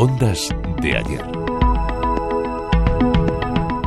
Ondas de ayer.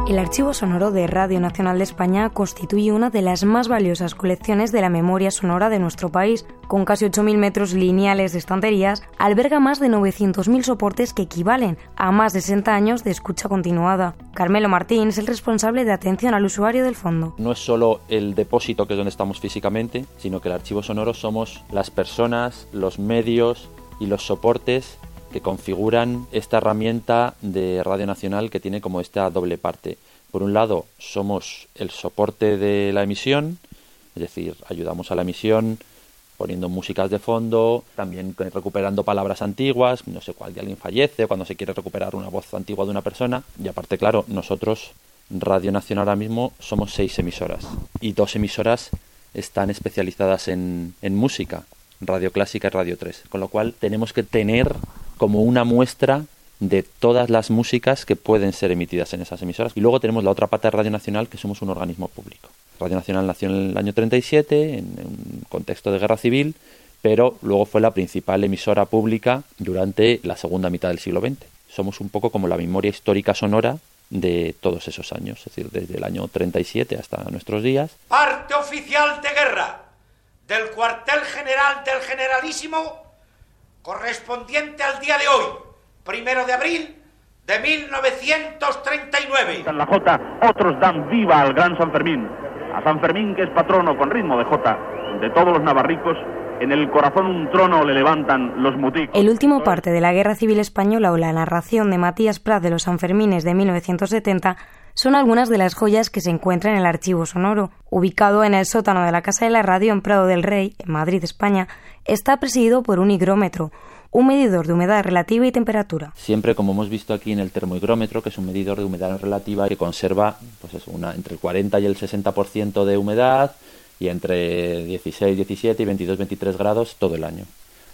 El archivo sonoro de Radio Nacional de España constituye una de las más valiosas colecciones de la memoria sonora de nuestro país. Con casi 8.000 metros lineales de estanterías, alberga más de 900.000 soportes que equivalen a más de 60 años de escucha continuada. Carmelo Martín es el responsable de atención al usuario del fondo. No es solo el depósito que es donde estamos físicamente, sino que el archivo sonoro somos las personas, los medios y los soportes que configuran esta herramienta de Radio Nacional que tiene como esta doble parte. Por un lado, somos el soporte de la emisión, es decir, ayudamos a la emisión poniendo músicas de fondo, también recuperando palabras antiguas, no sé cuál de alguien fallece, cuando se quiere recuperar una voz antigua de una persona. Y aparte, claro, nosotros, Radio Nacional ahora mismo, somos seis emisoras y dos emisoras están especializadas en, en música, Radio Clásica y Radio 3, con lo cual tenemos que tener como una muestra de todas las músicas que pueden ser emitidas en esas emisoras. Y luego tenemos la otra pata de Radio Nacional, que somos un organismo público. Radio Nacional nació en el año 37, en un contexto de guerra civil, pero luego fue la principal emisora pública durante la segunda mitad del siglo XX. Somos un poco como la memoria histórica sonora de todos esos años, es decir, desde el año 37 hasta nuestros días. Parte oficial de guerra del cuartel general del generalísimo correspondiente al día de hoy, primero de abril de 1939. En la Jota, otros dan viva al gran San Fermín. A San Fermín, que es patrono con ritmo de Jota de todos los navarricos, en el corazón un trono le levantan los muticos. El último parte de la Guerra Civil Española o la narración de Matías Prat de los Sanfermines de 1970 son algunas de las joyas que se encuentran en el archivo sonoro. Ubicado en el sótano de la Casa de la Radio en Prado del Rey, en Madrid, España, está presidido por un higrómetro, un medidor de humedad relativa y temperatura. Siempre, como hemos visto aquí en el termohigrómetro, que es un medidor de humedad relativa que conserva pues una, entre el 40 y el 60% de humedad y entre 16, 17 y 22, 23 grados todo el año.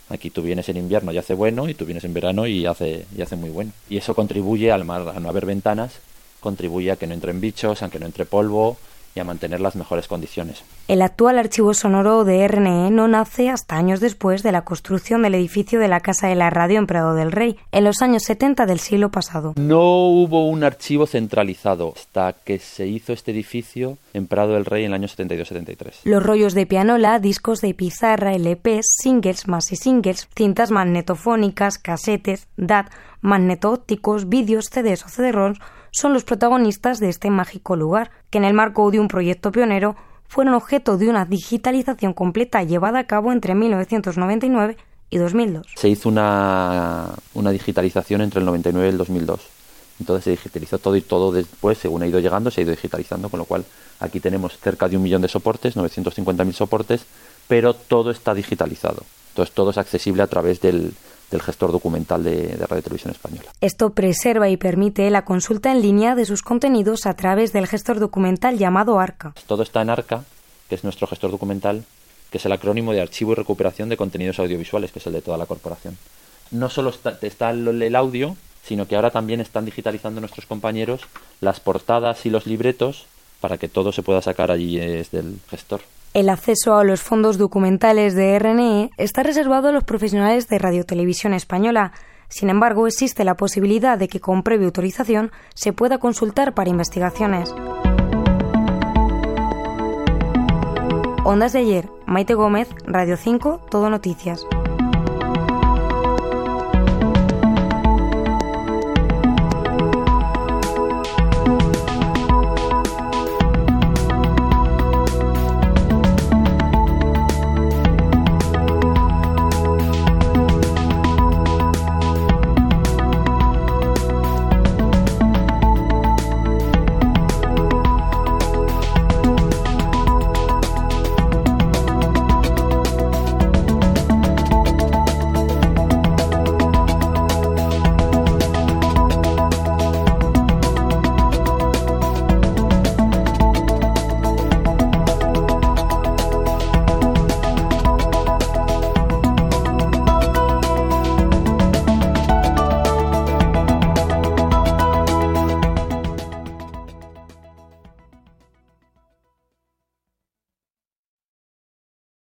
Aquí tú vienes en invierno y hace bueno y tú vienes en verano y hace, y hace muy bueno. Y eso contribuye al a no haber ventanas contribuye a que no entren bichos, a que no entre polvo y a mantener las mejores condiciones. El actual archivo sonoro de RNE no nace hasta años después de la construcción del edificio de la Casa de la Radio en Prado del Rey, en los años 70 del siglo pasado. No hubo un archivo centralizado hasta que se hizo este edificio en Prado del Rey en el año 72-73. Los rollos de pianola, discos de pizarra, LPs, singles, más y singles, cintas magnetofónicas, casetes, DAT, magneto-ópticos, vídeos, CDs o CD-ROMs son los protagonistas de este mágico lugar, que en el marco de un proyecto pionero fueron objeto de una digitalización completa llevada a cabo entre 1999 y 2002. Se hizo una, una digitalización entre el 99 y el 2002. Entonces se digitalizó todo y todo después, según ha ido llegando, se ha ido digitalizando, con lo cual aquí tenemos cerca de un millón de soportes, 950.000 soportes, pero todo está digitalizado. Entonces todo es accesible a través del, del gestor documental de, Radio Televisión Española. Esto preserva y permite la consulta en línea de sus contenidos a través del gestor documental llamado ARCA. Todo está en ARCA, que es nuestro gestor documental, que es el acrónimo de Archivo y Recuperación de Contenidos Audiovisuales, que es el de toda la corporación. No solo está, está el audio, sino que ahora también están digitalizando nuestros compañeros las portadas y los libretos para que todo se pueda sacar allí desde el gestor. El acceso a los fondos documentales de RNE está reservado a los profesionales de Radiotelevisión Española. Sin embargo, existe la posibilidad de que con previa autorización se pueda consultar para investigaciones. Ondas de ayer, Maite Gómez, Radio 5, Todo Noticias.